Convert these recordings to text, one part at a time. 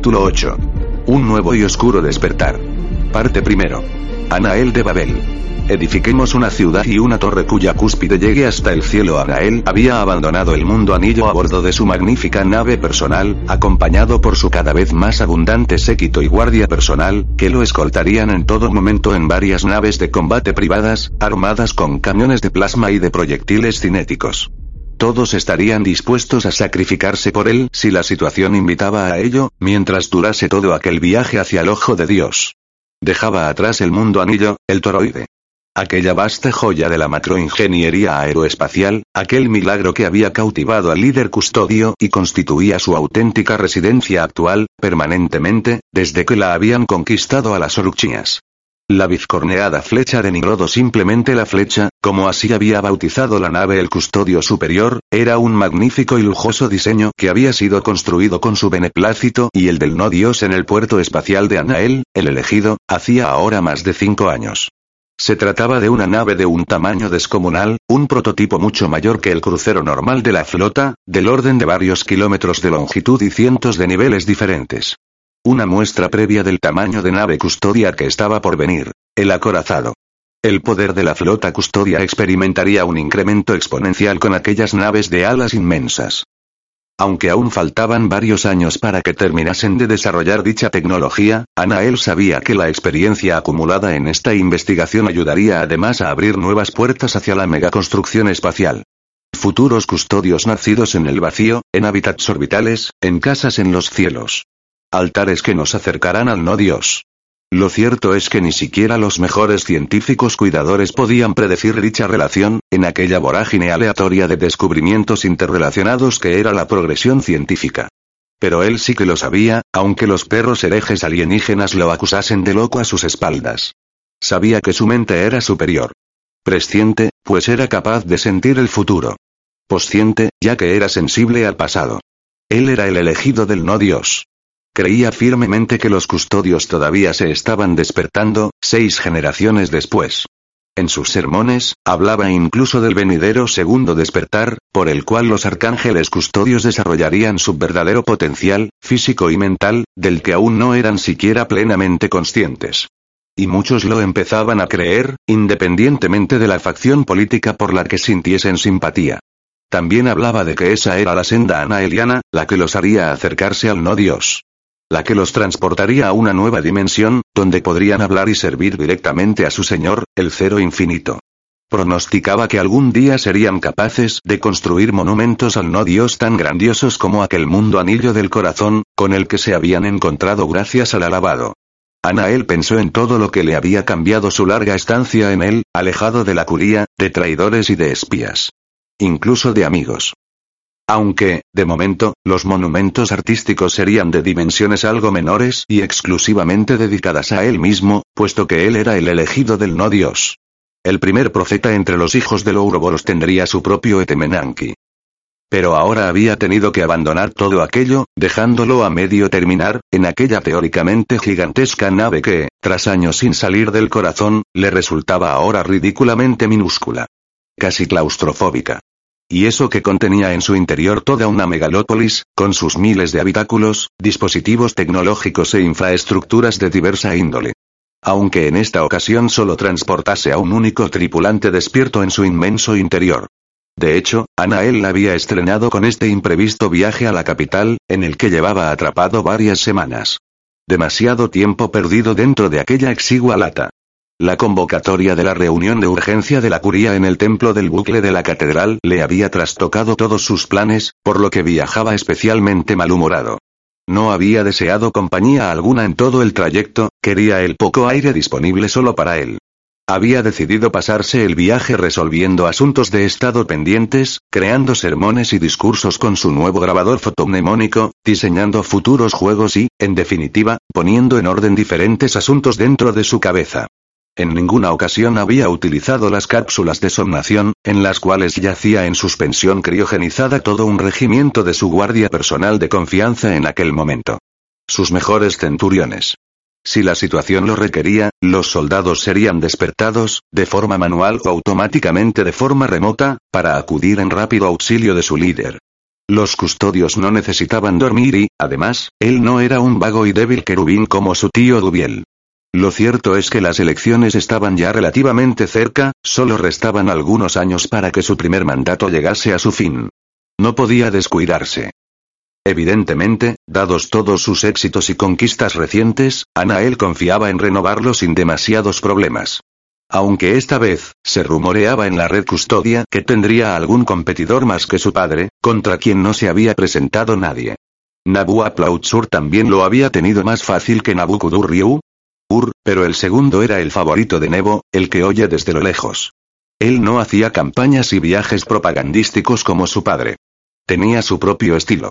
Capítulo 8. Un nuevo y oscuro despertar. Parte primero. Anael de Babel. Edifiquemos una ciudad y una torre cuya cúspide llegue hasta el cielo. Anael había abandonado el mundo anillo a bordo de su magnífica nave personal, acompañado por su cada vez más abundante séquito y guardia personal, que lo escoltarían en todo momento en varias naves de combate privadas, armadas con camiones de plasma y de proyectiles cinéticos. Todos estarían dispuestos a sacrificarse por él si la situación invitaba a ello, mientras durase todo aquel viaje hacia el ojo de Dios. Dejaba atrás el mundo anillo, el toroide. Aquella vasta joya de la macroingeniería aeroespacial, aquel milagro que había cautivado al líder custodio y constituía su auténtica residencia actual, permanentemente, desde que la habían conquistado a las oruchias. La bizcorneada flecha de Nigrodo simplemente la flecha, como así había bautizado la nave el custodio superior, era un magnífico y lujoso diseño que había sido construido con su beneplácito y el del no dios en el puerto espacial de Anael, el elegido, hacía ahora más de cinco años. Se trataba de una nave de un tamaño descomunal, un prototipo mucho mayor que el crucero normal de la flota, del orden de varios kilómetros de longitud y cientos de niveles diferentes. Una muestra previa del tamaño de nave custodia que estaba por venir. El acorazado. El poder de la flota custodia experimentaría un incremento exponencial con aquellas naves de alas inmensas. Aunque aún faltaban varios años para que terminasen de desarrollar dicha tecnología, Anael sabía que la experiencia acumulada en esta investigación ayudaría además a abrir nuevas puertas hacia la megaconstrucción espacial. Futuros custodios nacidos en el vacío, en hábitats orbitales, en casas en los cielos. Altares que nos acercarán al no Dios. Lo cierto es que ni siquiera los mejores científicos cuidadores podían predecir dicha relación, en aquella vorágine aleatoria de descubrimientos interrelacionados que era la progresión científica. Pero él sí que lo sabía, aunque los perros herejes alienígenas lo acusasen de loco a sus espaldas. Sabía que su mente era superior. Presciente, pues era capaz de sentir el futuro. Posciente, ya que era sensible al pasado. Él era el elegido del no Dios. Creía firmemente que los custodios todavía se estaban despertando, seis generaciones después. En sus sermones, hablaba incluso del venidero segundo despertar, por el cual los arcángeles custodios desarrollarían su verdadero potencial, físico y mental, del que aún no eran siquiera plenamente conscientes. Y muchos lo empezaban a creer, independientemente de la facción política por la que sintiesen simpatía. También hablaba de que esa era la senda anaeliana, la que los haría acercarse al no Dios la que los transportaría a una nueva dimensión, donde podrían hablar y servir directamente a su Señor, el Cero Infinito. Pronosticaba que algún día serían capaces de construir monumentos al no Dios tan grandiosos como aquel mundo anillo del corazón, con el que se habían encontrado gracias al alabado. Anael pensó en todo lo que le había cambiado su larga estancia en él, alejado de la curía, de traidores y de espías. Incluso de amigos. Aunque, de momento, los monumentos artísticos serían de dimensiones algo menores y exclusivamente dedicadas a él mismo, puesto que él era el elegido del no Dios. El primer profeta entre los hijos del Ouroboros tendría su propio Etemenanki. Pero ahora había tenido que abandonar todo aquello, dejándolo a medio terminar, en aquella teóricamente gigantesca nave que, tras años sin salir del corazón, le resultaba ahora ridículamente minúscula. Casi claustrofóbica. Y eso que contenía en su interior toda una megalópolis, con sus miles de habitáculos, dispositivos tecnológicos e infraestructuras de diversa índole. Aunque en esta ocasión solo transportase a un único tripulante despierto en su inmenso interior. De hecho, Anael había estrenado con este imprevisto viaje a la capital, en el que llevaba atrapado varias semanas. Demasiado tiempo perdido dentro de aquella exigua lata. La convocatoria de la reunión de urgencia de la curía en el templo del bucle de la catedral le había trastocado todos sus planes, por lo que viajaba especialmente malhumorado. No había deseado compañía alguna en todo el trayecto, quería el poco aire disponible solo para él. Había decidido pasarse el viaje resolviendo asuntos de estado pendientes, creando sermones y discursos con su nuevo grabador fotomnemónico, diseñando futuros juegos y, en definitiva, poniendo en orden diferentes asuntos dentro de su cabeza. En ninguna ocasión había utilizado las cápsulas de somnación, en las cuales yacía en suspensión criogenizada todo un regimiento de su guardia personal de confianza en aquel momento. Sus mejores centuriones. Si la situación lo requería, los soldados serían despertados, de forma manual o automáticamente de forma remota, para acudir en rápido auxilio de su líder. Los custodios no necesitaban dormir y, además, él no era un vago y débil querubín como su tío Dubiel. Lo cierto es que las elecciones estaban ya relativamente cerca, solo restaban algunos años para que su primer mandato llegase a su fin. No podía descuidarse. Evidentemente, dados todos sus éxitos y conquistas recientes, Anael confiaba en renovarlo sin demasiados problemas. Aunque esta vez, se rumoreaba en la red custodia que tendría algún competidor más que su padre, contra quien no se había presentado nadie. Nabu Aplautsur también lo había tenido más fácil que Nabukudur Ur, pero el segundo era el favorito de Nebo, el que oye desde lo lejos. Él no hacía campañas y viajes propagandísticos como su padre. Tenía su propio estilo.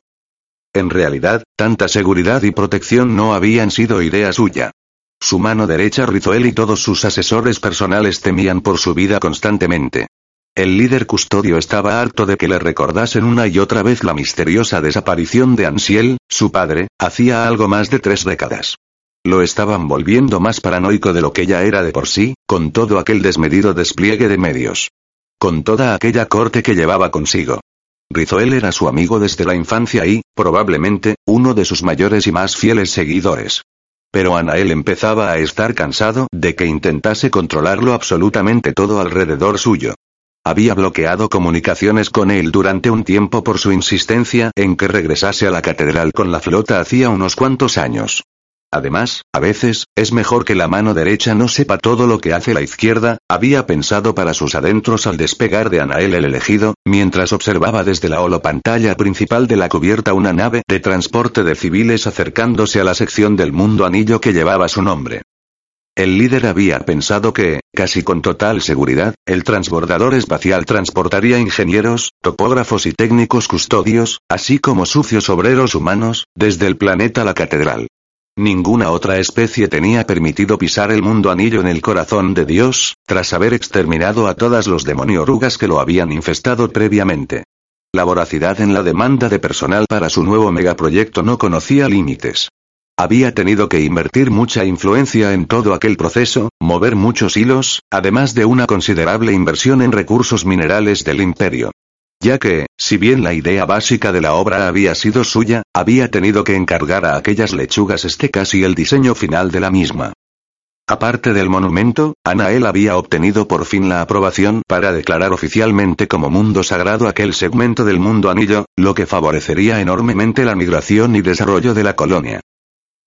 En realidad, tanta seguridad y protección no habían sido idea suya. Su mano derecha Rizoel y todos sus asesores personales temían por su vida constantemente. El líder custodio estaba harto de que le recordasen una y otra vez la misteriosa desaparición de Ansiel, su padre, hacía algo más de tres décadas. Lo estaban volviendo más paranoico de lo que ya era de por sí, con todo aquel desmedido despliegue de medios. Con toda aquella corte que llevaba consigo. Rizoel era su amigo desde la infancia y, probablemente, uno de sus mayores y más fieles seguidores. Pero Anael empezaba a estar cansado de que intentase controlarlo absolutamente todo alrededor suyo. Había bloqueado comunicaciones con él durante un tiempo por su insistencia en que regresase a la catedral con la flota hacía unos cuantos años. Además, a veces, es mejor que la mano derecha no sepa todo lo que hace la izquierda, había pensado para sus adentros al despegar de Anael el elegido, mientras observaba desde la holopantalla principal de la cubierta una nave de transporte de civiles acercándose a la sección del mundo anillo que llevaba su nombre. El líder había pensado que, casi con total seguridad, el transbordador espacial transportaría ingenieros, topógrafos y técnicos custodios, así como sucios obreros humanos, desde el planeta la catedral. Ninguna otra especie tenía permitido pisar el mundo anillo en el corazón de Dios, tras haber exterminado a todas los demoniorugas que lo habían infestado previamente. La voracidad en la demanda de personal para su nuevo megaproyecto no conocía límites. Había tenido que invertir mucha influencia en todo aquel proceso, mover muchos hilos, además de una considerable inversión en recursos minerales del imperio ya que, si bien la idea básica de la obra había sido suya, había tenido que encargar a aquellas lechugas este casi el diseño final de la misma. Aparte del monumento, Anael había obtenido por fin la aprobación para declarar oficialmente como mundo sagrado aquel segmento del mundo anillo, lo que favorecería enormemente la migración y desarrollo de la colonia.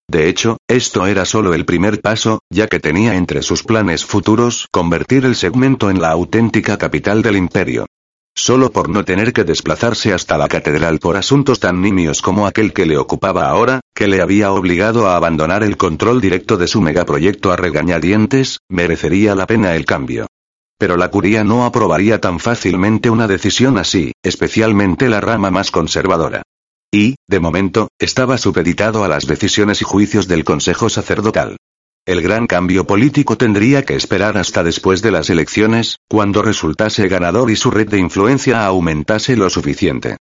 De hecho, esto era solo el primer paso, ya que tenía entre sus planes futuros convertir el segmento en la auténtica capital del imperio. Solo por no tener que desplazarse hasta la catedral por asuntos tan nimios como aquel que le ocupaba ahora, que le había obligado a abandonar el control directo de su megaproyecto a regañadientes, merecería la pena el cambio. Pero la curia no aprobaría tan fácilmente una decisión así, especialmente la rama más conservadora. Y, de momento, estaba supeditado a las decisiones y juicios del Consejo Sacerdotal. El gran cambio político tendría que esperar hasta después de las elecciones, cuando resultase ganador y su red de influencia aumentase lo suficiente.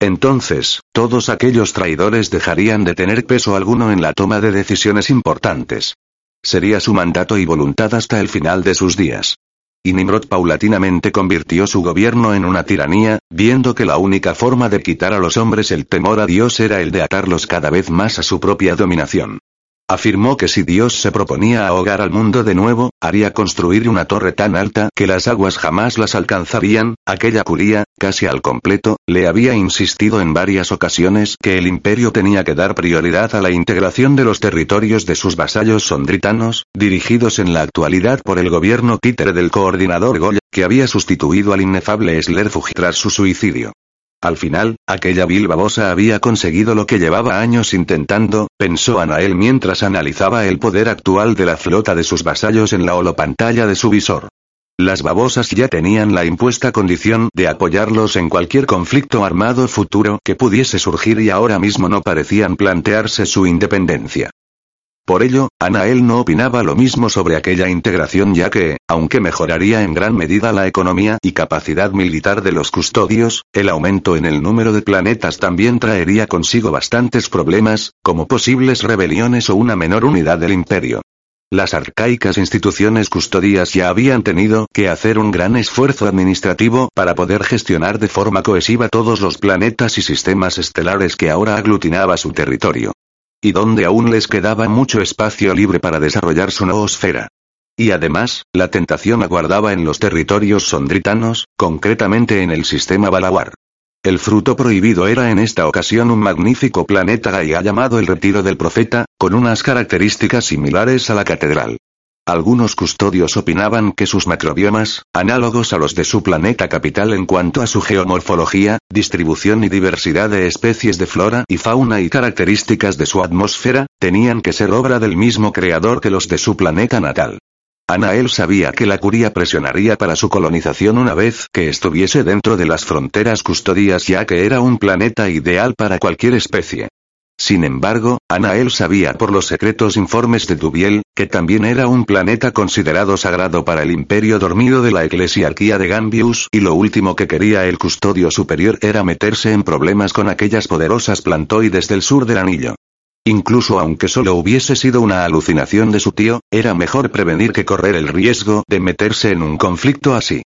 Entonces, todos aquellos traidores dejarían de tener peso alguno en la toma de decisiones importantes. Sería su mandato y voluntad hasta el final de sus días. Y Nimrod paulatinamente convirtió su gobierno en una tiranía, viendo que la única forma de quitar a los hombres el temor a Dios era el de atarlos cada vez más a su propia dominación. Afirmó que si Dios se proponía ahogar al mundo de nuevo, haría construir una torre tan alta que las aguas jamás las alcanzarían, aquella curía, casi al completo, le había insistido en varias ocasiones que el imperio tenía que dar prioridad a la integración de los territorios de sus vasallos sondritanos, dirigidos en la actualidad por el gobierno títere del coordinador Goya, que había sustituido al inefable Slerfuj tras su suicidio. Al final, aquella vil babosa había conseguido lo que llevaba años intentando, pensó Anael mientras analizaba el poder actual de la flota de sus vasallos en la holopantalla de su visor. Las babosas ya tenían la impuesta condición de apoyarlos en cualquier conflicto armado futuro que pudiese surgir y ahora mismo no parecían plantearse su independencia. Por ello, Anael no opinaba lo mismo sobre aquella integración ya que, aunque mejoraría en gran medida la economía y capacidad militar de los custodios, el aumento en el número de planetas también traería consigo bastantes problemas, como posibles rebeliones o una menor unidad del imperio. Las arcaicas instituciones custodias ya habían tenido que hacer un gran esfuerzo administrativo para poder gestionar de forma cohesiva todos los planetas y sistemas estelares que ahora aglutinaba su territorio. Y donde aún les quedaba mucho espacio libre para desarrollar su noosfera. Y además, la tentación aguardaba en los territorios sondritanos, concretamente en el sistema Balawar. El fruto prohibido era en esta ocasión un magnífico planeta Gaia llamado el Retiro del Profeta, con unas características similares a la catedral. Algunos custodios opinaban que sus macrobiomas, análogos a los de su planeta capital en cuanto a su geomorfología, distribución y diversidad de especies de flora y fauna y características de su atmósfera, tenían que ser obra del mismo creador que los de su planeta natal. Anael sabía que la curia presionaría para su colonización una vez que estuviese dentro de las fronteras custodias ya que era un planeta ideal para cualquier especie. Sin embargo, Anael sabía por los secretos informes de Dubiel, que también era un planeta considerado sagrado para el imperio dormido de la eclesiarquía de Gambius y lo último que quería el custodio superior era meterse en problemas con aquellas poderosas plantoides del sur del anillo. Incluso aunque solo hubiese sido una alucinación de su tío, era mejor prevenir que correr el riesgo de meterse en un conflicto así.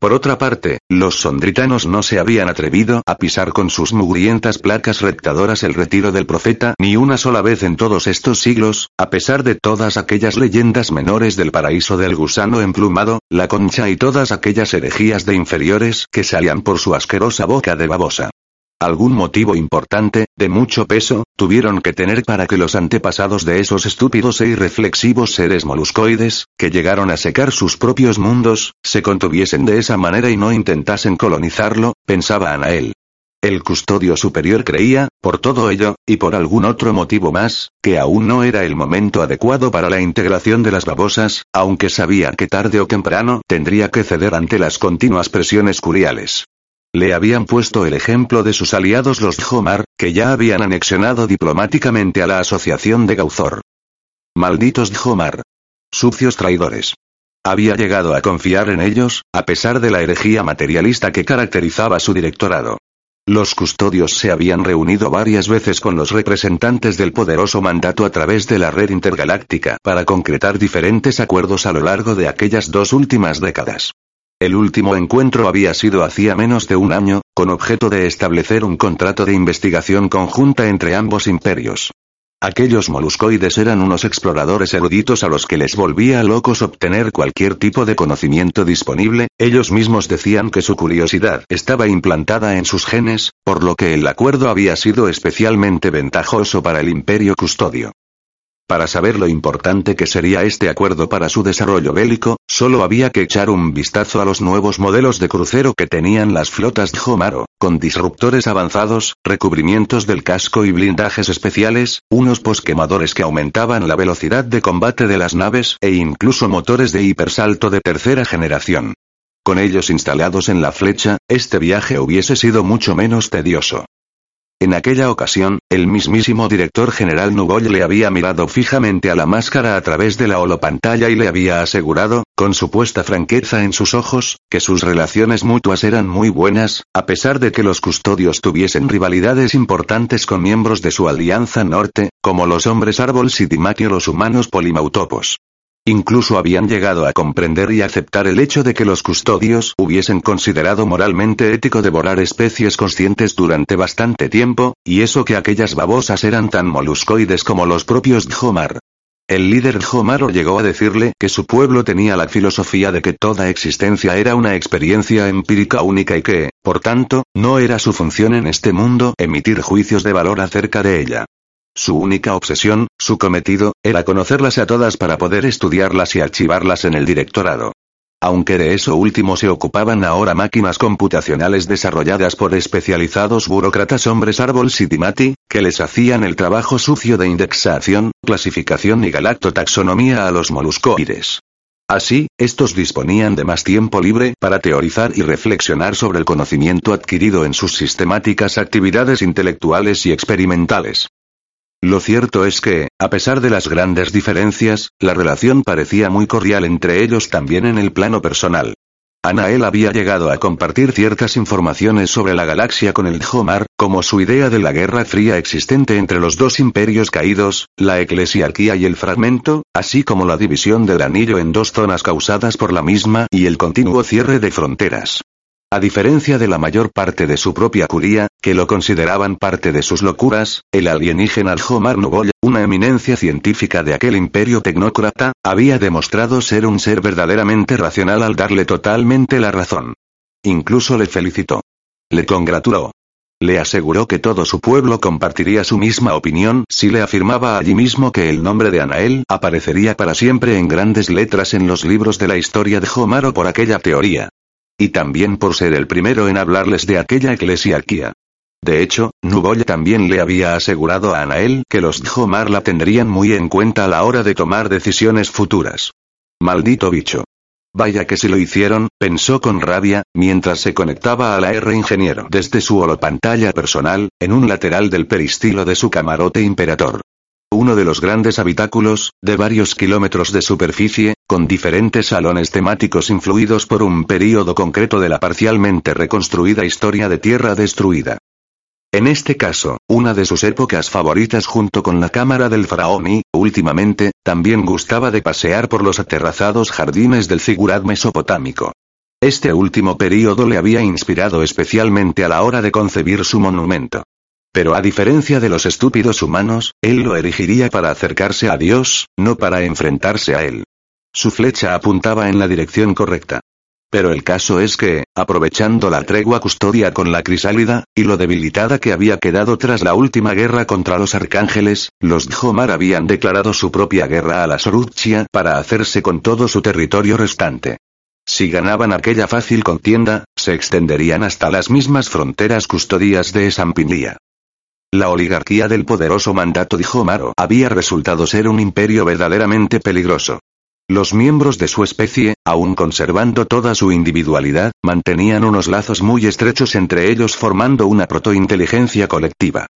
Por otra parte, los sondritanos no se habían atrevido a pisar con sus mugrientas placas rectadoras el retiro del profeta ni una sola vez en todos estos siglos, a pesar de todas aquellas leyendas menores del paraíso del gusano emplumado, la concha y todas aquellas herejías de inferiores que salían por su asquerosa boca de babosa. Algún motivo importante, de mucho peso, tuvieron que tener para que los antepasados de esos estúpidos e irreflexivos seres moluscoides, que llegaron a secar sus propios mundos, se contuviesen de esa manera y no intentasen colonizarlo, pensaba Anael. El custodio superior creía, por todo ello, y por algún otro motivo más, que aún no era el momento adecuado para la integración de las babosas, aunque sabía que tarde o temprano tendría que ceder ante las continuas presiones curiales. Le habían puesto el ejemplo de sus aliados los Jomar, que ya habían anexionado diplomáticamente a la asociación de Gauzor. Malditos Jomar. Sucios traidores. Había llegado a confiar en ellos, a pesar de la herejía materialista que caracterizaba su directorado. Los custodios se habían reunido varias veces con los representantes del poderoso mandato a través de la red intergaláctica para concretar diferentes acuerdos a lo largo de aquellas dos últimas décadas. El último encuentro había sido hacía menos de un año, con objeto de establecer un contrato de investigación conjunta entre ambos imperios. Aquellos moluscoides eran unos exploradores eruditos a los que les volvía locos obtener cualquier tipo de conocimiento disponible, ellos mismos decían que su curiosidad estaba implantada en sus genes, por lo que el acuerdo había sido especialmente ventajoso para el imperio custodio. Para saber lo importante que sería este acuerdo para su desarrollo bélico, solo había que echar un vistazo a los nuevos modelos de crucero que tenían las flotas de Homaro, con disruptores avanzados, recubrimientos del casco y blindajes especiales, unos posquemadores que aumentaban la velocidad de combate de las naves e incluso motores de hipersalto de tercera generación. Con ellos instalados en la flecha, este viaje hubiese sido mucho menos tedioso. En aquella ocasión, el mismísimo director general Nugoy le había mirado fijamente a la máscara a través de la holopantalla y le había asegurado, con supuesta franqueza en sus ojos, que sus relaciones mutuas eran muy buenas, a pesar de que los custodios tuviesen rivalidades importantes con miembros de su alianza norte, como los hombres árbol y o los humanos polimautopos. Incluso habían llegado a comprender y aceptar el hecho de que los custodios hubiesen considerado moralmente ético devorar especies conscientes durante bastante tiempo, y eso que aquellas babosas eran tan moluscoides como los propios Jomar. El líder Jomaro llegó a decirle que su pueblo tenía la filosofía de que toda existencia era una experiencia empírica única y que, por tanto, no era su función en este mundo emitir juicios de valor acerca de ella. Su única obsesión, su cometido, era conocerlas a todas para poder estudiarlas y archivarlas en el directorado. Aunque de eso último se ocupaban ahora máquinas computacionales desarrolladas por especializados burócratas hombres árbol Sitimati, que les hacían el trabajo sucio de indexación, clasificación y galactotaxonomía a los moluscoides. Así, estos disponían de más tiempo libre para teorizar y reflexionar sobre el conocimiento adquirido en sus sistemáticas actividades intelectuales y experimentales. Lo cierto es que, a pesar de las grandes diferencias, la relación parecía muy cordial entre ellos también en el plano personal. Anael había llegado a compartir ciertas informaciones sobre la galaxia con el Jomar, como su idea de la guerra fría existente entre los dos imperios caídos, la eclesiarquía y el fragmento, así como la división del anillo en dos zonas causadas por la misma y el continuo cierre de fronteras. A diferencia de la mayor parte de su propia curía, que lo consideraban parte de sus locuras, el alienígena Alhomar Nubol, una eminencia científica de aquel imperio tecnócrata, había demostrado ser un ser verdaderamente racional al darle totalmente la razón. Incluso le felicitó. Le congratuló. Le aseguró que todo su pueblo compartiría su misma opinión si le afirmaba allí mismo que el nombre de Anael aparecería para siempre en grandes letras en los libros de la historia de Homaro por aquella teoría. Y también por ser el primero en hablarles de aquella eclesiarquía. De hecho, Nuboya también le había asegurado a Anael que los Djomar la tendrían muy en cuenta a la hora de tomar decisiones futuras. Maldito bicho. Vaya que si lo hicieron, pensó con rabia, mientras se conectaba a la R ingeniero desde su holopantalla personal, en un lateral del peristilo de su camarote imperator. Uno de los grandes habitáculos, de varios kilómetros de superficie, con diferentes salones temáticos influidos por un período concreto de la parcialmente reconstruida historia de Tierra destruida. En este caso, una de sus épocas favoritas junto con la cámara del faraón y, últimamente, también gustaba de pasear por los aterrazados jardines del Zigurat mesopotámico. Este último período le había inspirado especialmente a la hora de concebir su monumento. Pero a diferencia de los estúpidos humanos, él lo erigiría para acercarse a Dios, no para enfrentarse a él. Su flecha apuntaba en la dirección correcta. Pero el caso es que, aprovechando la tregua custodia con la crisálida, y lo debilitada que había quedado tras la última guerra contra los arcángeles, los Djomar habían declarado su propia guerra a la Sorutchia para hacerse con todo su territorio restante. Si ganaban aquella fácil contienda, se extenderían hasta las mismas fronteras custodias de Esampinlía. La oligarquía del poderoso mandato de Homaro había resultado ser un imperio verdaderamente peligroso. Los miembros de su especie, aun conservando toda su individualidad, mantenían unos lazos muy estrechos entre ellos formando una protointeligencia colectiva.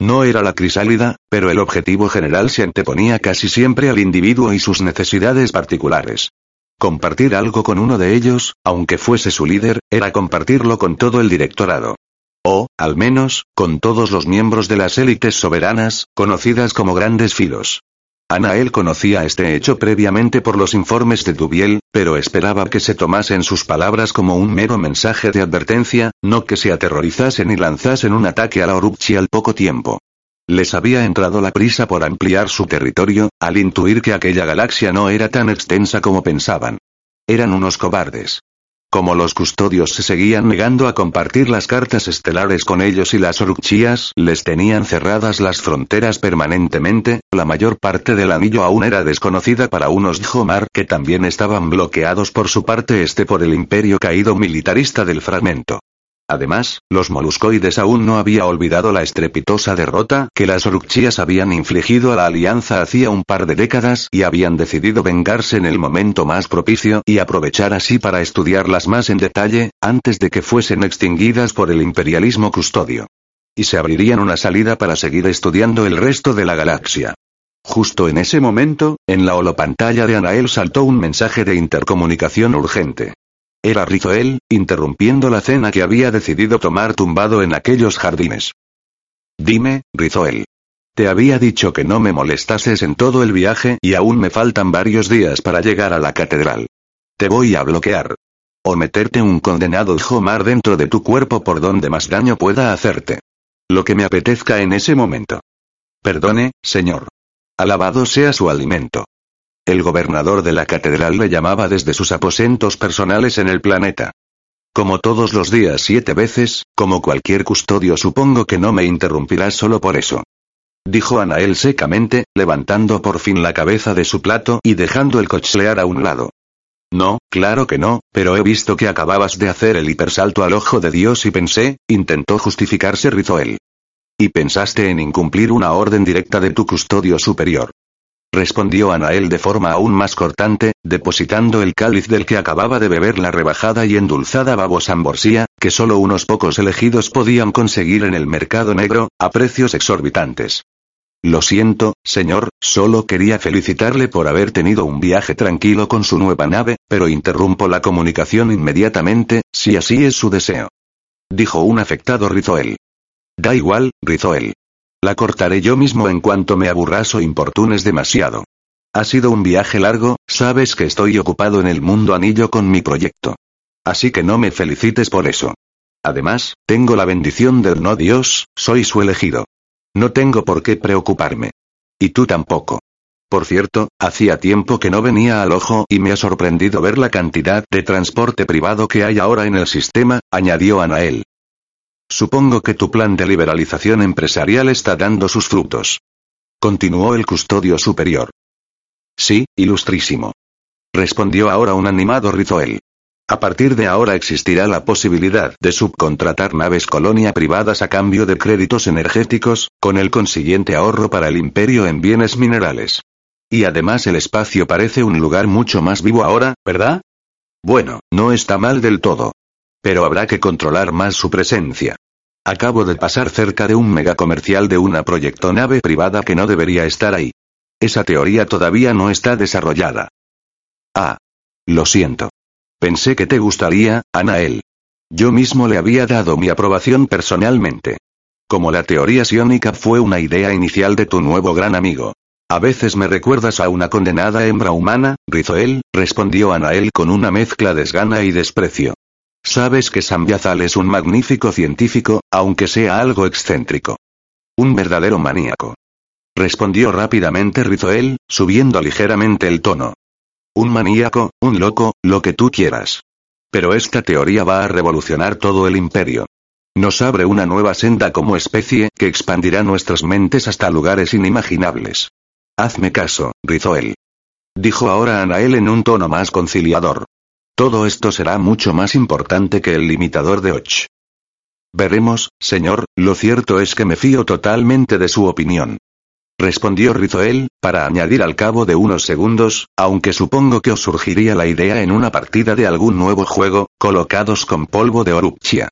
No era la crisálida, pero el objetivo general se anteponía casi siempre al individuo y sus necesidades particulares. Compartir algo con uno de ellos, aunque fuese su líder, era compartirlo con todo el directorado. O, al menos, con todos los miembros de las élites soberanas, conocidas como grandes filos. Anael conocía este hecho previamente por los informes de Dubiel, pero esperaba que se tomasen sus palabras como un mero mensaje de advertencia, no que se aterrorizasen y lanzasen un ataque a la Orupchi al poco tiempo. Les había entrado la prisa por ampliar su territorio, al intuir que aquella galaxia no era tan extensa como pensaban. Eran unos cobardes. Como los custodios se seguían negando a compartir las cartas estelares con ellos y las oruchías les tenían cerradas las fronteras permanentemente, la mayor parte del anillo aún era desconocida para unos Jomar que también estaban bloqueados por su parte este por el imperio caído militarista del fragmento. Además, los moluscoides aún no había olvidado la estrepitosa derrota que las Orukchías habían infligido a la alianza hacía un par de décadas y habían decidido vengarse en el momento más propicio y aprovechar así para estudiarlas más en detalle, antes de que fuesen extinguidas por el imperialismo custodio. Y se abrirían una salida para seguir estudiando el resto de la galaxia. Justo en ese momento, en la holopantalla de Anael saltó un mensaje de intercomunicación urgente. Era Rizoel, interrumpiendo la cena que había decidido tomar tumbado en aquellos jardines. Dime, Rizoel. Te había dicho que no me molestases en todo el viaje y aún me faltan varios días para llegar a la catedral. Te voy a bloquear. O meterte un condenado Jomar dentro de tu cuerpo por donde más daño pueda hacerte. Lo que me apetezca en ese momento. Perdone, señor. Alabado sea su alimento. El gobernador de la catedral le llamaba desde sus aposentos personales en el planeta. Como todos los días siete veces, como cualquier custodio supongo que no me interrumpirás solo por eso. Dijo Anael secamente, levantando por fin la cabeza de su plato y dejando el cochlear a un lado. No, claro que no, pero he visto que acababas de hacer el hipersalto al ojo de Dios y pensé, intentó justificarse Rizoel. Y pensaste en incumplir una orden directa de tu custodio superior respondió Anael de forma aún más cortante, depositando el cáliz del que acababa de beber la rebajada y endulzada babosamborsía, que solo unos pocos elegidos podían conseguir en el mercado negro, a precios exorbitantes. Lo siento, señor, solo quería felicitarle por haber tenido un viaje tranquilo con su nueva nave, pero interrumpo la comunicación inmediatamente, si así es su deseo. Dijo un afectado Rizoel. Da igual, Rizoel. La cortaré yo mismo en cuanto me aburras o importunes demasiado. Ha sido un viaje largo, sabes que estoy ocupado en el mundo anillo con mi proyecto. Así que no me felicites por eso. Además, tengo la bendición del no Dios, soy su elegido. No tengo por qué preocuparme. Y tú tampoco. Por cierto, hacía tiempo que no venía al ojo y me ha sorprendido ver la cantidad de transporte privado que hay ahora en el sistema, añadió Anael. Supongo que tu plan de liberalización empresarial está dando sus frutos. Continuó el custodio superior. Sí, ilustrísimo. Respondió ahora un animado Rizoel. A partir de ahora existirá la posibilidad de subcontratar naves colonia privadas a cambio de créditos energéticos, con el consiguiente ahorro para el imperio en bienes minerales. Y además el espacio parece un lugar mucho más vivo ahora, ¿verdad? Bueno, no está mal del todo. Pero habrá que controlar más su presencia. Acabo de pasar cerca de un megacomercial de una proyectonave privada que no debería estar ahí. Esa teoría todavía no está desarrollada. Ah. Lo siento. Pensé que te gustaría, Anael. Yo mismo le había dado mi aprobación personalmente. Como la teoría sionica fue una idea inicial de tu nuevo gran amigo. A veces me recuerdas a una condenada hembra humana, Rizoel, respondió Anael con una mezcla de desgana y desprecio. Sabes que Sambiazal es un magnífico científico, aunque sea algo excéntrico. Un verdadero maníaco. Respondió rápidamente Rizoel, subiendo ligeramente el tono. Un maníaco, un loco, lo que tú quieras. Pero esta teoría va a revolucionar todo el imperio. Nos abre una nueva senda como especie que expandirá nuestras mentes hasta lugares inimaginables. Hazme caso, Rizoel. Dijo ahora Anael en un tono más conciliador. Todo esto será mucho más importante que el limitador de Och. Veremos, señor, lo cierto es que me fío totalmente de su opinión respondió Rizoel, para añadir al cabo de unos segundos, aunque supongo que os surgiría la idea en una partida de algún nuevo juego, colocados con polvo de Orupchia.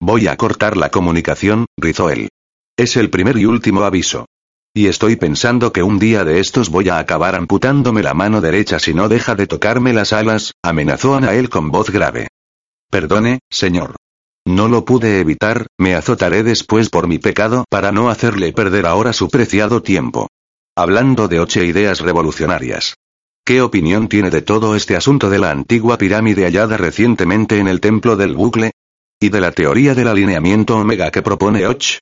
Voy a cortar la comunicación, Rizoel. Es el primer y último aviso. Y estoy pensando que un día de estos voy a acabar amputándome la mano derecha si no deja de tocarme las alas, amenazó Anael con voz grave. Perdone, señor. No lo pude evitar, me azotaré después por mi pecado para no hacerle perder ahora su preciado tiempo. Hablando de ocho ideas revolucionarias. ¿Qué opinión tiene de todo este asunto de la antigua pirámide hallada recientemente en el templo del bucle? ¿Y de la teoría del alineamiento omega que propone Och?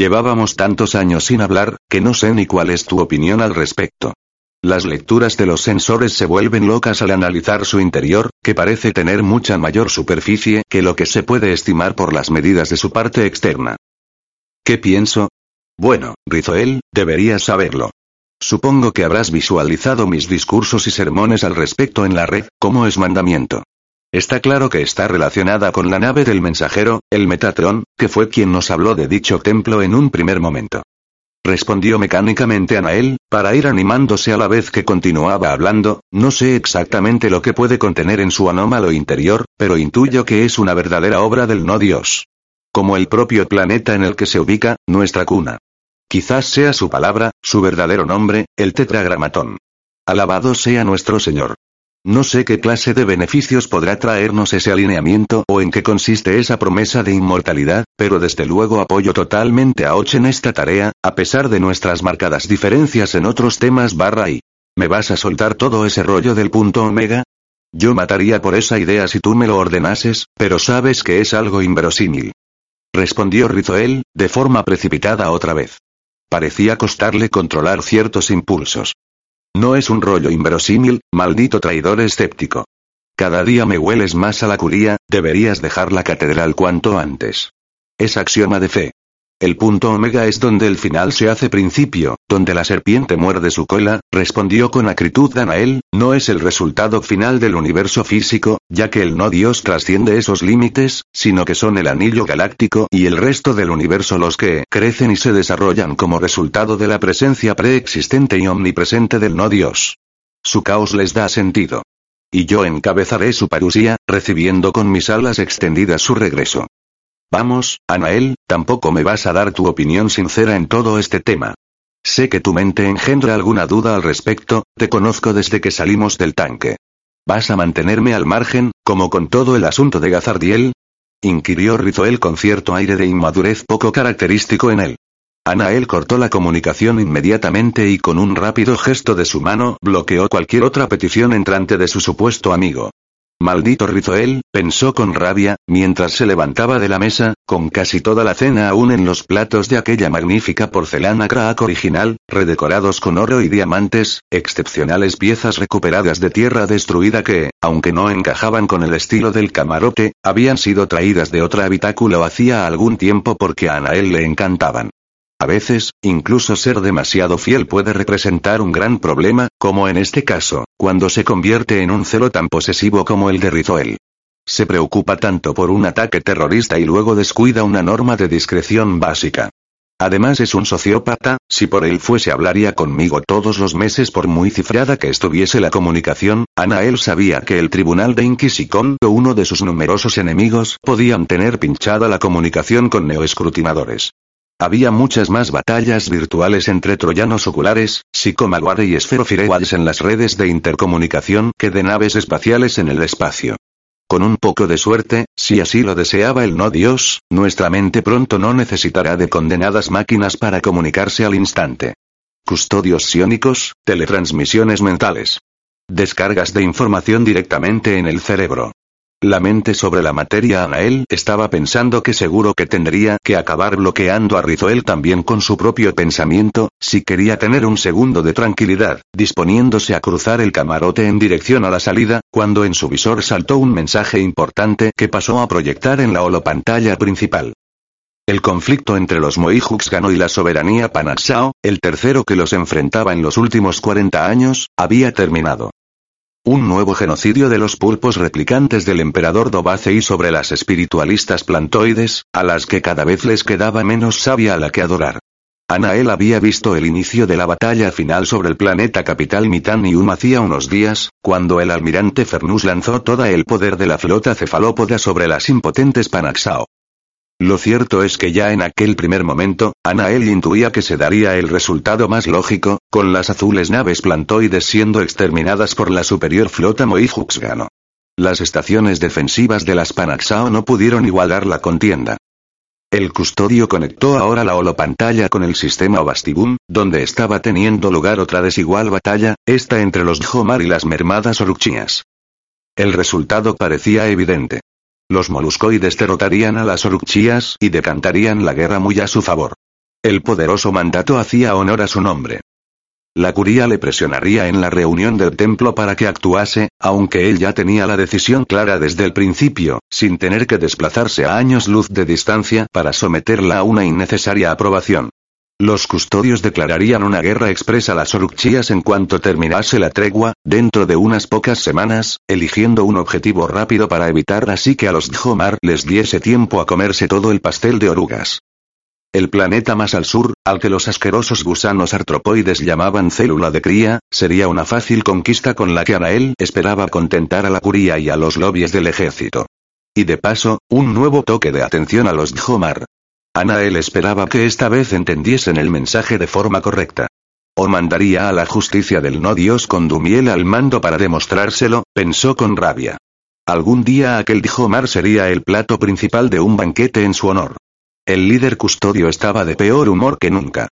Llevábamos tantos años sin hablar, que no sé ni cuál es tu opinión al respecto. Las lecturas de los sensores se vuelven locas al analizar su interior, que parece tener mucha mayor superficie que lo que se puede estimar por las medidas de su parte externa. ¿Qué pienso? Bueno, Rizoel, deberías saberlo. Supongo que habrás visualizado mis discursos y sermones al respecto en la red, como es mandamiento. Está claro que está relacionada con la nave del mensajero, el Metatron, que fue quien nos habló de dicho templo en un primer momento. Respondió mecánicamente Anael, para ir animándose a la vez que continuaba hablando, no sé exactamente lo que puede contener en su anómalo interior, pero intuyo que es una verdadera obra del no Dios. Como el propio planeta en el que se ubica, nuestra cuna. Quizás sea su palabra, su verdadero nombre, el tetragramatón. Alabado sea nuestro Señor. No sé qué clase de beneficios podrá traernos ese alineamiento o en qué consiste esa promesa de inmortalidad, pero desde luego apoyo totalmente a Och en esta tarea, a pesar de nuestras marcadas diferencias en otros temas barra y. ¿Me vas a soltar todo ese rollo del punto omega? Yo mataría por esa idea si tú me lo ordenases, pero sabes que es algo inverosímil. Respondió Rizoel, de forma precipitada otra vez. Parecía costarle controlar ciertos impulsos. No es un rollo inverosímil, maldito traidor escéptico. Cada día me hueles más a la curía, deberías dejar la catedral cuanto antes. Es axioma de fe. El punto omega es donde el final se hace principio, donde la serpiente muerde su cola, respondió con acritud Danael, no es el resultado final del universo físico, ya que el no Dios trasciende esos límites, sino que son el anillo galáctico y el resto del universo los que crecen y se desarrollan como resultado de la presencia preexistente y omnipresente del no Dios. Su caos les da sentido. Y yo encabezaré su parusía, recibiendo con mis alas extendidas su regreso. Vamos, Anael, tampoco me vas a dar tu opinión sincera en todo este tema. Sé que tu mente engendra alguna duda al respecto, te conozco desde que salimos del tanque. ¿Vas a mantenerme al margen, como con todo el asunto de Gazardiel? inquirió Rizoel con cierto aire de inmadurez poco característico en él. Anael cortó la comunicación inmediatamente y con un rápido gesto de su mano bloqueó cualquier otra petición entrante de su supuesto amigo. Maldito Rizoel, pensó con rabia, mientras se levantaba de la mesa, con casi toda la cena aún en los platos de aquella magnífica porcelana crack original, redecorados con oro y diamantes, excepcionales piezas recuperadas de tierra destruida que, aunque no encajaban con el estilo del camarote, habían sido traídas de otra habitáculo hacía algún tiempo porque a Anael le encantaban. A veces, incluso ser demasiado fiel puede representar un gran problema, como en este caso, cuando se convierte en un celo tan posesivo como el de Rizoel. Se preocupa tanto por un ataque terrorista y luego descuida una norma de discreción básica. Además es un sociópata, si por él fuese hablaría conmigo todos los meses por muy cifrada que estuviese la comunicación, Anael sabía que el tribunal de Inquisición o uno de sus numerosos enemigos podían tener pinchada la comunicación con neoescrutinadores. Había muchas más batallas virtuales entre troyanos oculares, psicomalware y esferofirewals en las redes de intercomunicación que de naves espaciales en el espacio. Con un poco de suerte, si así lo deseaba el no Dios, nuestra mente pronto no necesitará de condenadas máquinas para comunicarse al instante. Custodios psiónicos, teletransmisiones mentales. Descargas de información directamente en el cerebro. La mente sobre la materia Anael estaba pensando que seguro que tendría que acabar bloqueando a Rizoel también con su propio pensamiento, si quería tener un segundo de tranquilidad, disponiéndose a cruzar el camarote en dirección a la salida, cuando en su visor saltó un mensaje importante que pasó a proyectar en la holopantalla principal. El conflicto entre los Moihuks ganó y la soberanía Panaxao, el tercero que los enfrentaba en los últimos 40 años, había terminado. Un nuevo genocidio de los pulpos replicantes del emperador Dobacei sobre las espiritualistas plantoides, a las que cada vez les quedaba menos sabia a la que adorar. Anael había visto el inicio de la batalla final sobre el planeta capital Mitanium hacía unos días, cuando el almirante Fernus lanzó todo el poder de la flota cefalópoda sobre las impotentes Panaxao. Lo cierto es que ya en aquel primer momento, Anael intuía que se daría el resultado más lógico, con las azules naves plantoides siendo exterminadas por la superior flota Moijuxgano. Las estaciones defensivas de las Panaxao no pudieron igualar la contienda. El custodio conectó ahora la holopantalla con el sistema Bastibum, donde estaba teniendo lugar otra desigual batalla, esta entre los Jomar y las mermadas Oruchias. El resultado parecía evidente. Los moluscoides derrotarían a las orucchías y decantarían la guerra muy a su favor. El poderoso mandato hacía honor a su nombre. La curia le presionaría en la reunión del templo para que actuase, aunque él ya tenía la decisión clara desde el principio, sin tener que desplazarse a años luz de distancia para someterla a una innecesaria aprobación. Los custodios declararían una guerra expresa a las Orucchías en cuanto terminase la tregua, dentro de unas pocas semanas, eligiendo un objetivo rápido para evitar así que a los Djomar les diese tiempo a comerse todo el pastel de orugas. El planeta más al sur, al que los asquerosos gusanos artropoides llamaban célula de cría, sería una fácil conquista con la que Arael esperaba contentar a la curia y a los lobbies del ejército. Y de paso, un nuevo toque de atención a los Djomar. Anael esperaba que esta vez entendiesen el mensaje de forma correcta. O mandaría a la justicia del no dios con Dumiel al mando para demostrárselo, pensó con rabia. Algún día aquel Dijomar sería el plato principal de un banquete en su honor. El líder custodio estaba de peor humor que nunca.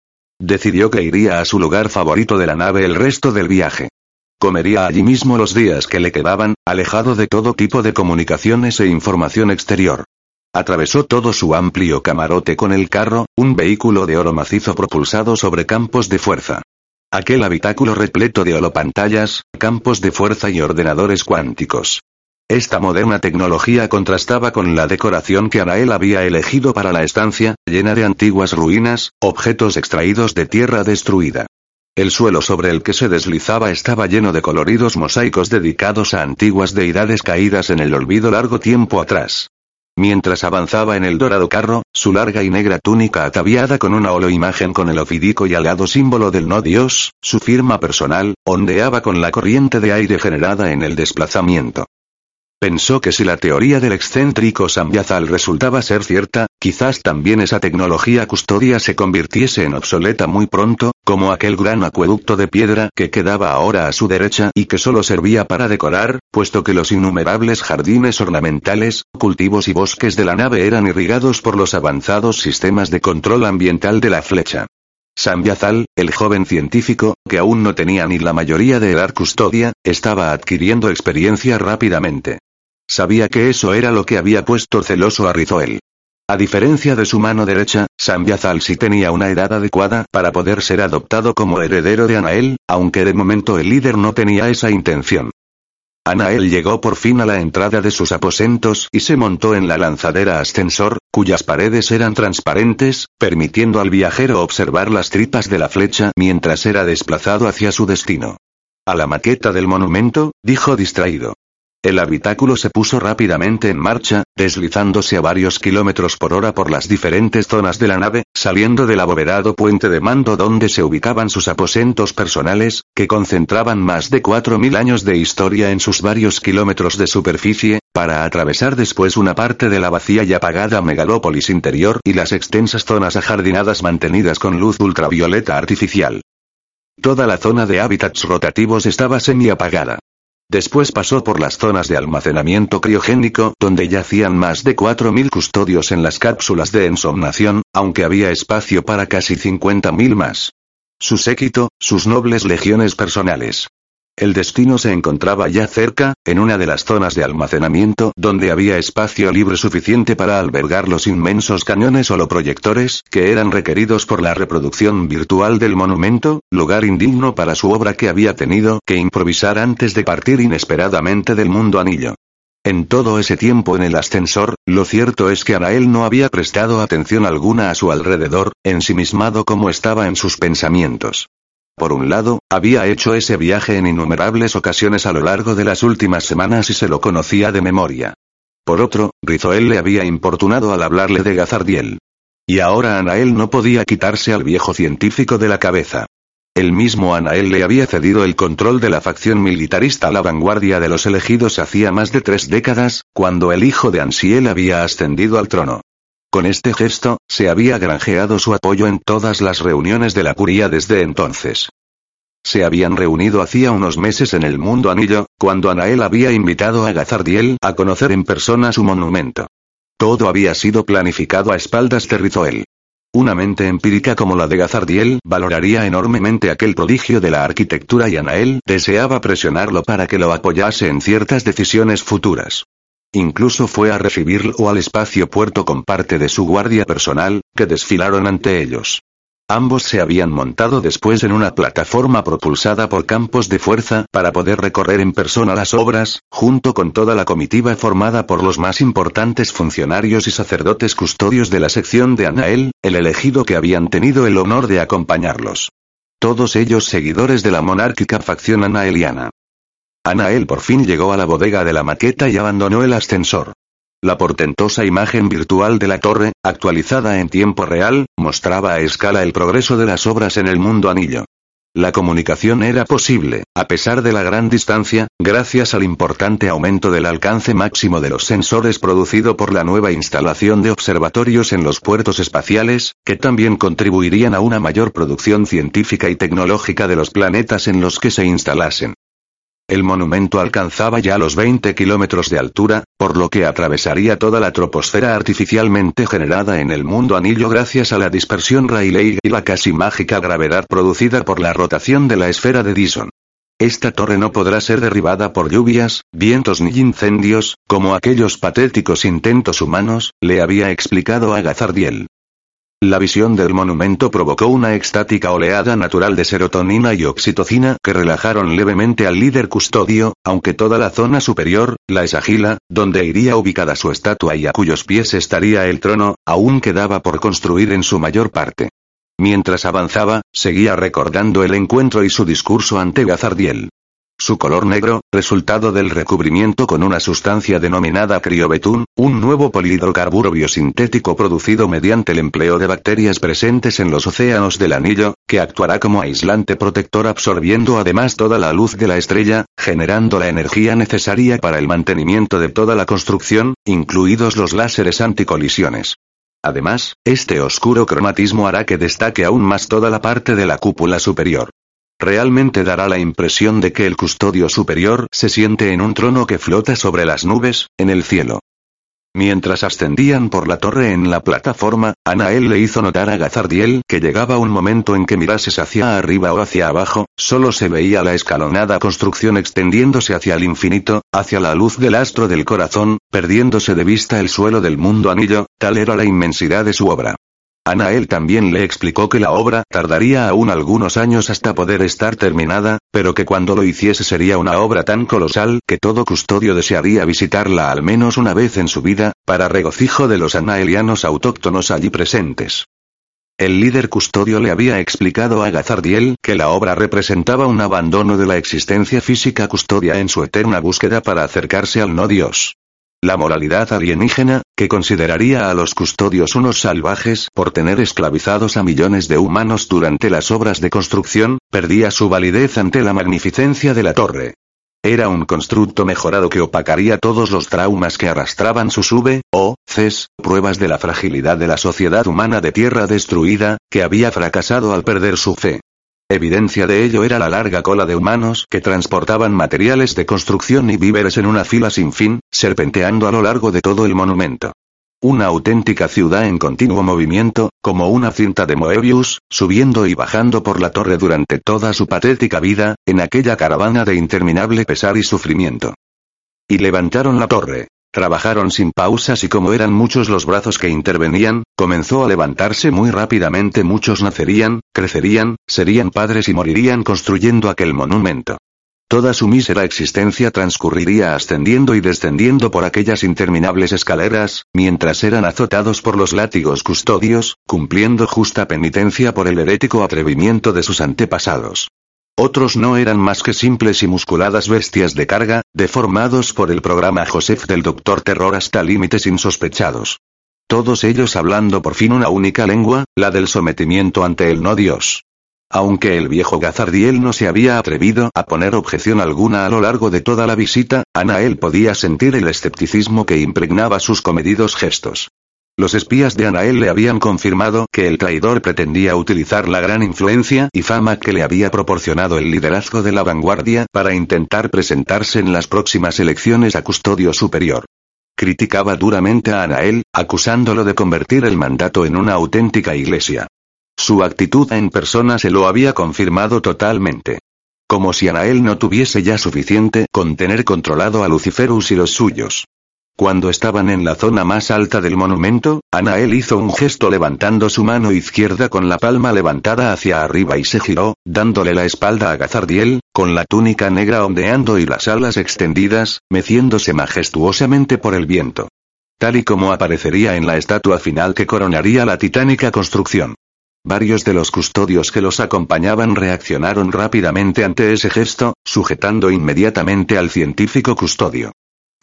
Decidió que iría a su lugar favorito de la nave el resto del viaje. Comería allí mismo los días que le quedaban, alejado de todo tipo de comunicaciones e información exterior. Atravesó todo su amplio camarote con el carro, un vehículo de oro macizo propulsado sobre campos de fuerza. Aquel habitáculo repleto de holopantallas, campos de fuerza y ordenadores cuánticos. Esta moderna tecnología contrastaba con la decoración que Anael había elegido para la estancia, llena de antiguas ruinas, objetos extraídos de tierra destruida. El suelo sobre el que se deslizaba estaba lleno de coloridos mosaicos dedicados a antiguas deidades caídas en el olvido largo tiempo atrás. Mientras avanzaba en el dorado carro, su larga y negra túnica ataviada con una holoimagen con el ofidico y alado símbolo del no dios, su firma personal, ondeaba con la corriente de aire generada en el desplazamiento. Pensó que si la teoría del excéntrico Samyazal resultaba ser cierta, quizás también esa tecnología custodia se convirtiese en obsoleta muy pronto, como aquel gran acueducto de piedra que quedaba ahora a su derecha y que solo servía para decorar, puesto que los innumerables jardines ornamentales, cultivos y bosques de la nave eran irrigados por los avanzados sistemas de control ambiental de la flecha. Samyazal, el joven científico, que aún no tenía ni la mayoría de edad custodia, estaba adquiriendo experiencia rápidamente. Sabía que eso era lo que había puesto celoso a Rizoel. A diferencia de su mano derecha, Samyazal sí tenía una edad adecuada para poder ser adoptado como heredero de Anael, aunque de momento el líder no tenía esa intención. Anael llegó por fin a la entrada de sus aposentos y se montó en la lanzadera ascensor, cuyas paredes eran transparentes, permitiendo al viajero observar las tripas de la flecha mientras era desplazado hacia su destino. A la maqueta del monumento, dijo distraído. El habitáculo se puso rápidamente en marcha, deslizándose a varios kilómetros por hora por las diferentes zonas de la nave, saliendo del abovedado puente de mando donde se ubicaban sus aposentos personales, que concentraban más de cuatro mil años de historia en sus varios kilómetros de superficie, para atravesar después una parte de la vacía y apagada megalópolis interior y las extensas zonas ajardinadas mantenidas con luz ultravioleta artificial. Toda la zona de hábitats rotativos estaba semi-apagada. Después pasó por las zonas de almacenamiento criogénico, donde yacían más de 4.000 custodios en las cápsulas de ensomnación, aunque había espacio para casi 50.000 más. Su séquito, sus nobles legiones personales. El destino se encontraba ya cerca, en una de las zonas de almacenamiento donde había espacio libre suficiente para albergar los inmensos cañones holoproyectores que eran requeridos por la reproducción virtual del monumento, lugar indigno para su obra que había tenido que improvisar antes de partir inesperadamente del mundo anillo. En todo ese tiempo en el ascensor, lo cierto es que Anael no había prestado atención alguna a su alrededor, ensimismado como estaba en sus pensamientos. Por un lado, había hecho ese viaje en innumerables ocasiones a lo largo de las últimas semanas y se lo conocía de memoria. Por otro, Rizoel le había importunado al hablarle de Gazardiel. Y ahora Anael no podía quitarse al viejo científico de la cabeza. El mismo Anael le había cedido el control de la facción militarista a la vanguardia de los elegidos hacía más de tres décadas, cuando el hijo de Ansiel había ascendido al trono. Con este gesto, se había granjeado su apoyo en todas las reuniones de la curia desde entonces. Se habían reunido hacía unos meses en el Mundo Anillo, cuando Anael había invitado a Gazardiel a conocer en persona su monumento. Todo había sido planificado a espaldas de Rizoel. Una mente empírica como la de Gazardiel valoraría enormemente aquel prodigio de la arquitectura y Anael deseaba presionarlo para que lo apoyase en ciertas decisiones futuras. Incluso fue a recibirlo al espacio puerto con parte de su guardia personal, que desfilaron ante ellos. Ambos se habían montado después en una plataforma propulsada por campos de fuerza para poder recorrer en persona las obras, junto con toda la comitiva formada por los más importantes funcionarios y sacerdotes custodios de la sección de Anael, el elegido que habían tenido el honor de acompañarlos. Todos ellos seguidores de la monárquica facción anaeliana. Anael por fin llegó a la bodega de la maqueta y abandonó el ascensor. La portentosa imagen virtual de la torre, actualizada en tiempo real, mostraba a escala el progreso de las obras en el mundo anillo. La comunicación era posible, a pesar de la gran distancia, gracias al importante aumento del alcance máximo de los sensores producido por la nueva instalación de observatorios en los puertos espaciales, que también contribuirían a una mayor producción científica y tecnológica de los planetas en los que se instalasen. El monumento alcanzaba ya los 20 kilómetros de altura, por lo que atravesaría toda la troposfera artificialmente generada en el mundo anillo gracias a la dispersión Rayleigh y la casi mágica gravedad producida por la rotación de la esfera de Dyson. Esta torre no podrá ser derribada por lluvias, vientos ni incendios, como aquellos patéticos intentos humanos, le había explicado a Gazardiel. La visión del monumento provocó una extática oleada natural de serotonina y oxitocina que relajaron levemente al líder custodio, aunque toda la zona superior, la esagila, donde iría ubicada su estatua y a cuyos pies estaría el trono, aún quedaba por construir en su mayor parte. Mientras avanzaba, seguía recordando el encuentro y su discurso ante Gazardiel. Su color negro, resultado del recubrimiento con una sustancia denominada criobetún, un nuevo polihidrocarburo biosintético producido mediante el empleo de bacterias presentes en los océanos del anillo, que actuará como aislante protector absorbiendo además toda la luz de la estrella, generando la energía necesaria para el mantenimiento de toda la construcción, incluidos los láseres anticolisiones. Además, este oscuro cromatismo hará que destaque aún más toda la parte de la cúpula superior. Realmente dará la impresión de que el custodio superior se siente en un trono que flota sobre las nubes, en el cielo. Mientras ascendían por la torre en la plataforma, Anael le hizo notar a Gazardiel que llegaba un momento en que mirases hacia arriba o hacia abajo, solo se veía la escalonada construcción extendiéndose hacia el infinito, hacia la luz del astro del corazón, perdiéndose de vista el suelo del mundo anillo, tal era la inmensidad de su obra. Anael también le explicó que la obra tardaría aún algunos años hasta poder estar terminada, pero que cuando lo hiciese sería una obra tan colosal que todo custodio desearía visitarla al menos una vez en su vida, para regocijo de los anaelianos autóctonos allí presentes. El líder custodio le había explicado a Gazardiel que la obra representaba un abandono de la existencia física custodia en su eterna búsqueda para acercarse al no Dios. La moralidad alienígena, que consideraría a los custodios unos salvajes por tener esclavizados a millones de humanos durante las obras de construcción, perdía su validez ante la magnificencia de la torre. Era un constructo mejorado que opacaría todos los traumas que arrastraban sus V, o, Cs, pruebas de la fragilidad de la sociedad humana de tierra destruida, que había fracasado al perder su fe. Evidencia de ello era la larga cola de humanos que transportaban materiales de construcción y víveres en una fila sin fin, serpenteando a lo largo de todo el monumento. Una auténtica ciudad en continuo movimiento, como una cinta de Moebius, subiendo y bajando por la torre durante toda su patética vida, en aquella caravana de interminable pesar y sufrimiento. Y levantaron la torre, Trabajaron sin pausas y como eran muchos los brazos que intervenían, comenzó a levantarse muy rápidamente muchos nacerían, crecerían, serían padres y morirían construyendo aquel monumento. Toda su mísera existencia transcurriría ascendiendo y descendiendo por aquellas interminables escaleras, mientras eran azotados por los látigos custodios, cumpliendo justa penitencia por el herético atrevimiento de sus antepasados. Otros no eran más que simples y musculadas bestias de carga, deformados por el programa Joseph del Doctor Terror hasta límites insospechados. Todos ellos hablando por fin una única lengua, la del sometimiento ante el no Dios. Aunque el viejo Gazardiel no se había atrevido a poner objeción alguna a lo largo de toda la visita, Anael podía sentir el escepticismo que impregnaba sus comedidos gestos. Los espías de Anael le habían confirmado que el traidor pretendía utilizar la gran influencia y fama que le había proporcionado el liderazgo de la vanguardia para intentar presentarse en las próximas elecciones a custodio superior. Criticaba duramente a Anael, acusándolo de convertir el mandato en una auténtica iglesia. Su actitud en persona se lo había confirmado totalmente. Como si Anael no tuviese ya suficiente con tener controlado a Luciferus y los suyos. Cuando estaban en la zona más alta del monumento, Anael hizo un gesto levantando su mano izquierda con la palma levantada hacia arriba y se giró, dándole la espalda a Gazardiel, con la túnica negra ondeando y las alas extendidas, meciéndose majestuosamente por el viento. Tal y como aparecería en la estatua final que coronaría la titánica construcción. Varios de los custodios que los acompañaban reaccionaron rápidamente ante ese gesto, sujetando inmediatamente al científico custodio.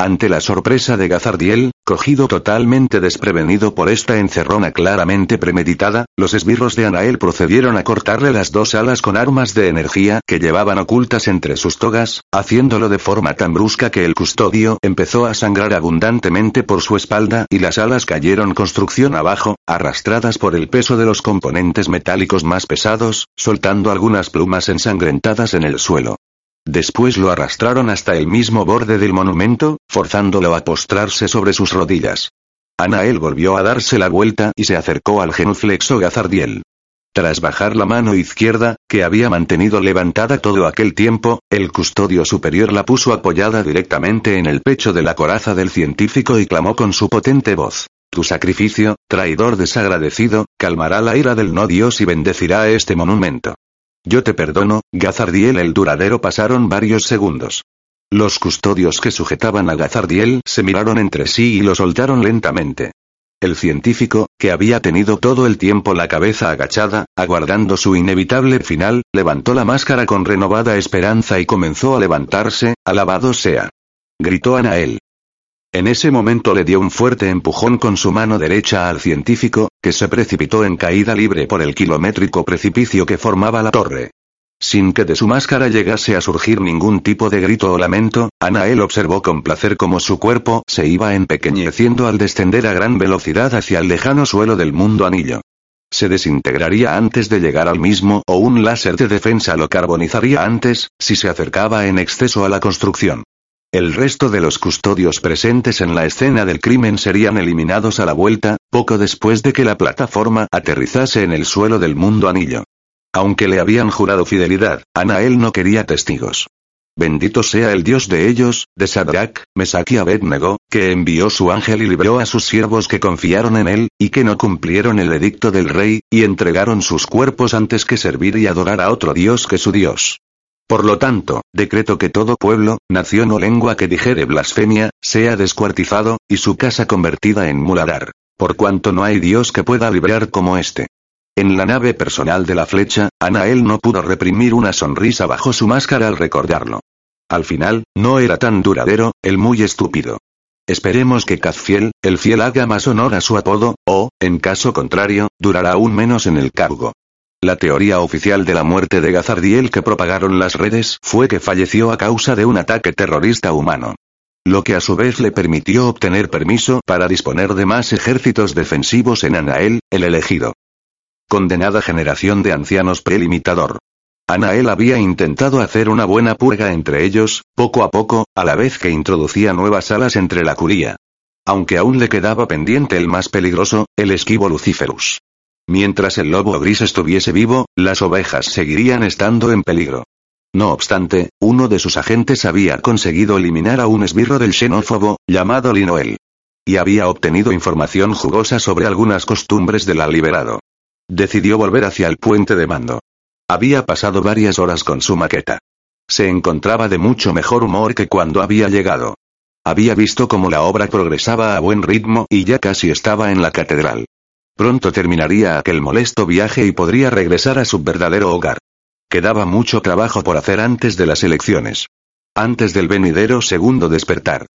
Ante la sorpresa de Gazardiel, cogido totalmente desprevenido por esta encerrona claramente premeditada, los esbirros de Anael procedieron a cortarle las dos alas con armas de energía que llevaban ocultas entre sus togas, haciéndolo de forma tan brusca que el custodio empezó a sangrar abundantemente por su espalda y las alas cayeron construcción abajo, arrastradas por el peso de los componentes metálicos más pesados, soltando algunas plumas ensangrentadas en el suelo. Después lo arrastraron hasta el mismo borde del monumento, forzándolo a postrarse sobre sus rodillas. Anael volvió a darse la vuelta y se acercó al genuflexo Gazardiel. Tras bajar la mano izquierda, que había mantenido levantada todo aquel tiempo, el custodio superior la puso apoyada directamente en el pecho de la coraza del científico y clamó con su potente voz. Tu sacrificio, traidor desagradecido, calmará la ira del no Dios y bendecirá este monumento. Yo te perdono, Gazardiel el duradero pasaron varios segundos. Los custodios que sujetaban a Gazardiel se miraron entre sí y lo soltaron lentamente. El científico, que había tenido todo el tiempo la cabeza agachada, aguardando su inevitable final, levantó la máscara con renovada esperanza y comenzó a levantarse, alabado sea. Gritó Anael. En ese momento le dio un fuerte empujón con su mano derecha al científico, que se precipitó en caída libre por el kilométrico precipicio que formaba la torre. Sin que de su máscara llegase a surgir ningún tipo de grito o lamento, Anael observó con placer cómo su cuerpo se iba empequeñeciendo al descender a gran velocidad hacia el lejano suelo del mundo anillo. Se desintegraría antes de llegar al mismo o un láser de defensa lo carbonizaría antes, si se acercaba en exceso a la construcción. El resto de los custodios presentes en la escena del crimen serían eliminados a la vuelta, poco después de que la plataforma aterrizase en el suelo del mundo anillo. Aunque le habían jurado fidelidad, Anael no quería testigos. Bendito sea el Dios de ellos, de Sadrach, Mesach y Abednego, que envió su ángel y libró a sus siervos que confiaron en él, y que no cumplieron el edicto del rey, y entregaron sus cuerpos antes que servir y adorar a otro Dios que su Dios. Por lo tanto, decreto que todo pueblo, nación o lengua que dijere blasfemia, sea descuartizado, y su casa convertida en muladar. Por cuanto no hay Dios que pueda librar como este. En la nave personal de la flecha, Anael no pudo reprimir una sonrisa bajo su máscara al recordarlo. Al final, no era tan duradero, el muy estúpido. Esperemos que Kazfiel, el fiel haga más honor a su apodo, o, en caso contrario, durará aún menos en el cargo. La teoría oficial de la muerte de Gazardiel que propagaron las redes fue que falleció a causa de un ataque terrorista humano. Lo que a su vez le permitió obtener permiso para disponer de más ejércitos defensivos en Anael, el elegido. Condenada generación de ancianos prelimitador. Anael había intentado hacer una buena purga entre ellos, poco a poco, a la vez que introducía nuevas alas entre la curía. Aunque aún le quedaba pendiente el más peligroso, el esquivo Luciferus. Mientras el lobo gris estuviese vivo, las ovejas seguirían estando en peligro. No obstante, uno de sus agentes había conseguido eliminar a un esbirro del xenófobo, llamado Linoel. Y había obtenido información jugosa sobre algunas costumbres del liberado. Decidió volver hacia el puente de mando. Había pasado varias horas con su maqueta. Se encontraba de mucho mejor humor que cuando había llegado. Había visto cómo la obra progresaba a buen ritmo y ya casi estaba en la catedral. Pronto terminaría aquel molesto viaje y podría regresar a su verdadero hogar. Quedaba mucho trabajo por hacer antes de las elecciones. Antes del venidero segundo despertar.